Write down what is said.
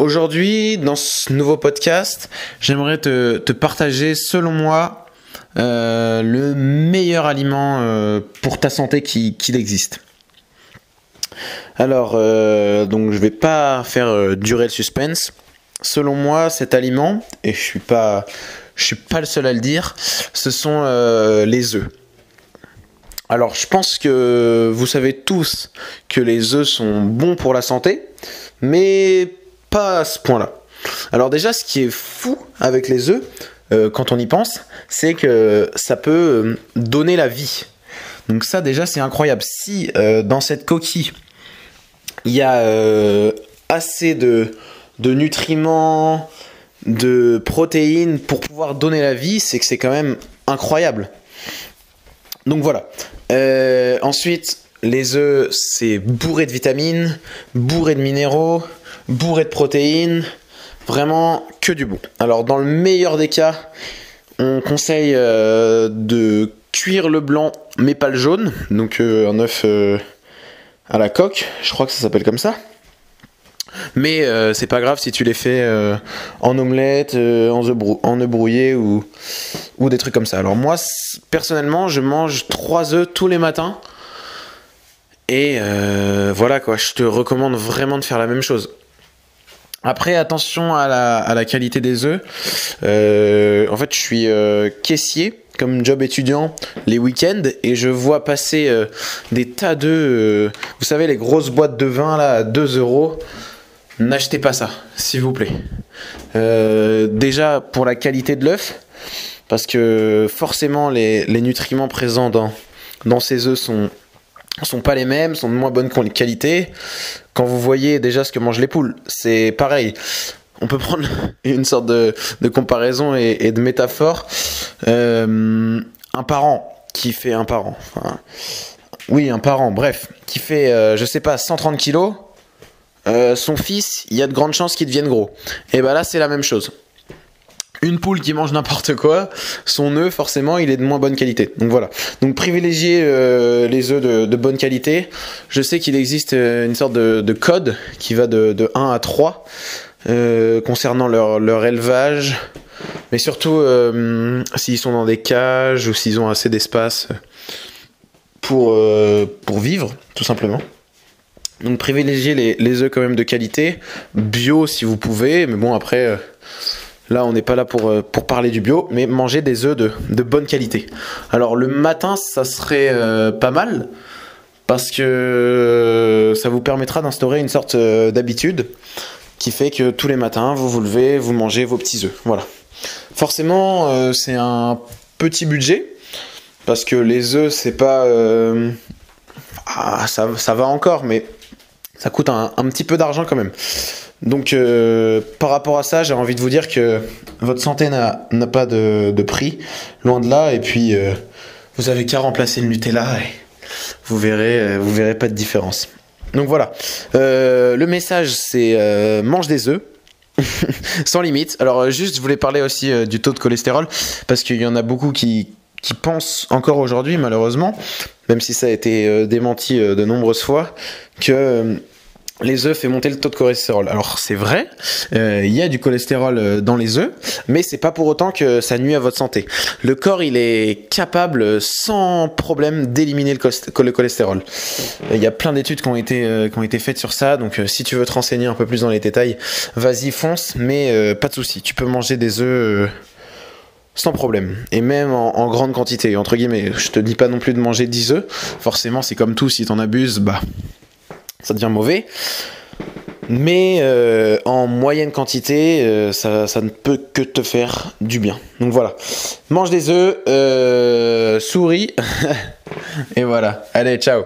aujourd'hui, dans ce nouveau podcast, j'aimerais te, partager, selon moi, euh, le meilleur aliment euh, pour ta santé qui, existe. Alors, euh, donc je vais pas faire euh, durer le suspense. Selon moi, cet aliment, et je suis pas, je suis pas le seul à le dire, ce sont les œufs. Alors, je pense que vous savez tous que les œufs sont bons pour la santé, mais pas à ce point-là. Alors déjà, ce qui est fou avec les œufs, euh, quand on y pense, c'est que ça peut euh, donner la vie. Donc ça, déjà, c'est incroyable. Si euh, dans cette coquille, il y a assez de, nutriments, de protéines pour pouvoir donner la vie, c'est que c'est quand même incroyable. Donc voilà. Ensuite, les œufs, c'est bourré de vitamines, bourré de minéraux, bourré de protéines. Vraiment que du bon. Alors, dans le meilleur des cas, on conseille euh, de cuire le blanc, mais pas le jaune. Donc, euh, un œuf euh, à la coque, je crois que ça s'appelle comme ça. Mais c'est pas grave si tu les fais en omelette, en, œuf brou- brouillé ou, ou des trucs comme ça. Alors moi, personnellement, je mange 3 œufs tous les matins. Et euh, voilà quoi, je te recommande vraiment de faire la même chose. Après, attention à la, qualité des œufs. Euh, en fait, je suis euh, caissier comme job étudiant les week-ends et je vois passer des tas d'œufs. vous savez, les grosses boîtes de vin là à 2 euros. N'achetez pas ça, s'il vous plaît. Déjà pour la qualité de l'œuf, parce que forcément les, les nutriments présents dans, dans ces œufs sont, sont pas les mêmes, sont de moins bonne qualité. Quand vous voyez déjà ce que mangent les poules, c'est pareil. On peut prendre une sorte de, comparaison et, de métaphore. Euh, un parent qui fait un parent, oui, un parent, bref, qui fait, euh, je sais pas, 130 kilos, euh, son fils, il y a de grandes chances qu'il devienne gros. Et bah là, c'est la même chose. Une poule qui mange n'importe quoi, son œuf, forcément, il est de moins bonne qualité. Donc voilà. Donc privilégiez euh, les œufs de, bonne qualité. Je sais qu'il existe euh, une sorte de, de code qui va de, de 1 à 3 euh, concernant leur, élevage. Mais surtout, s'ils sont dans des cages ou s'ils ont assez d'espace pour, vivre, tout simplement. Donc privilégiez les, les œufs quand même de qualité, bio si vous pouvez, mais bon après, là on n'est pas là pour, euh, pour parler du bio, mais mangez des œufs de, bonne qualité. Alors le matin ça serait euh, pas mal, parce que euh, ça vous permettra d'instaurer une sorte d'habitude qui fait que tous les matins vous vous levez, vous mangez vos petits œufs. Voilà. Forcément c'est un petit budget, parce que les œufs c'est pas... ah, ça, va encore, mais ça coûte un petit peu d'argent quand même. Donc euh, par rapport à ça, j'ai envie de vous dire que votre santé n'a pas de, prix, loin de là, et puis euh, vous avez qu'à remplacer le Nutella et vous verrez, euh, vous verrez pas de différence. Donc voilà, le message c'est mange des œufs. Sans limite. Alors juste, je voulais parler aussi du taux de cholestérol parce qu'il y en a beaucoup qui, pensent encore aujourd'hui, malheureusement, même si ça a été démenti de nombreuses fois, que les œufs fait monter le taux de cholestérol. Alors c'est vrai, euh, il y a du cholestérol euh, dans les œufs, mais c'est pas pour autant que ça nuit à votre santé. Le corps il est capable sans problème d'éliminer le, cholest- le cholestérol. Il y a plein d'études qui ont été euh, qui ont été faites sur ça, donc si tu veux te renseigner un peu plus dans les détails, vas-y fonce, mais pas de souci, tu peux manger des œufs. sans problème. Et même en, en grande quantité, entre guillemets. Je te dis pas non plus de manger 10 œufs. Forcément, c'est comme tout, si t'en abuses, bah, ça devient mauvais. Mais euh, en moyenne quantité, euh, ça, ça ne peut que te faire du bien. Donc voilà. Mange des œufs, euh, souris. Et voilà. Allez, ciao.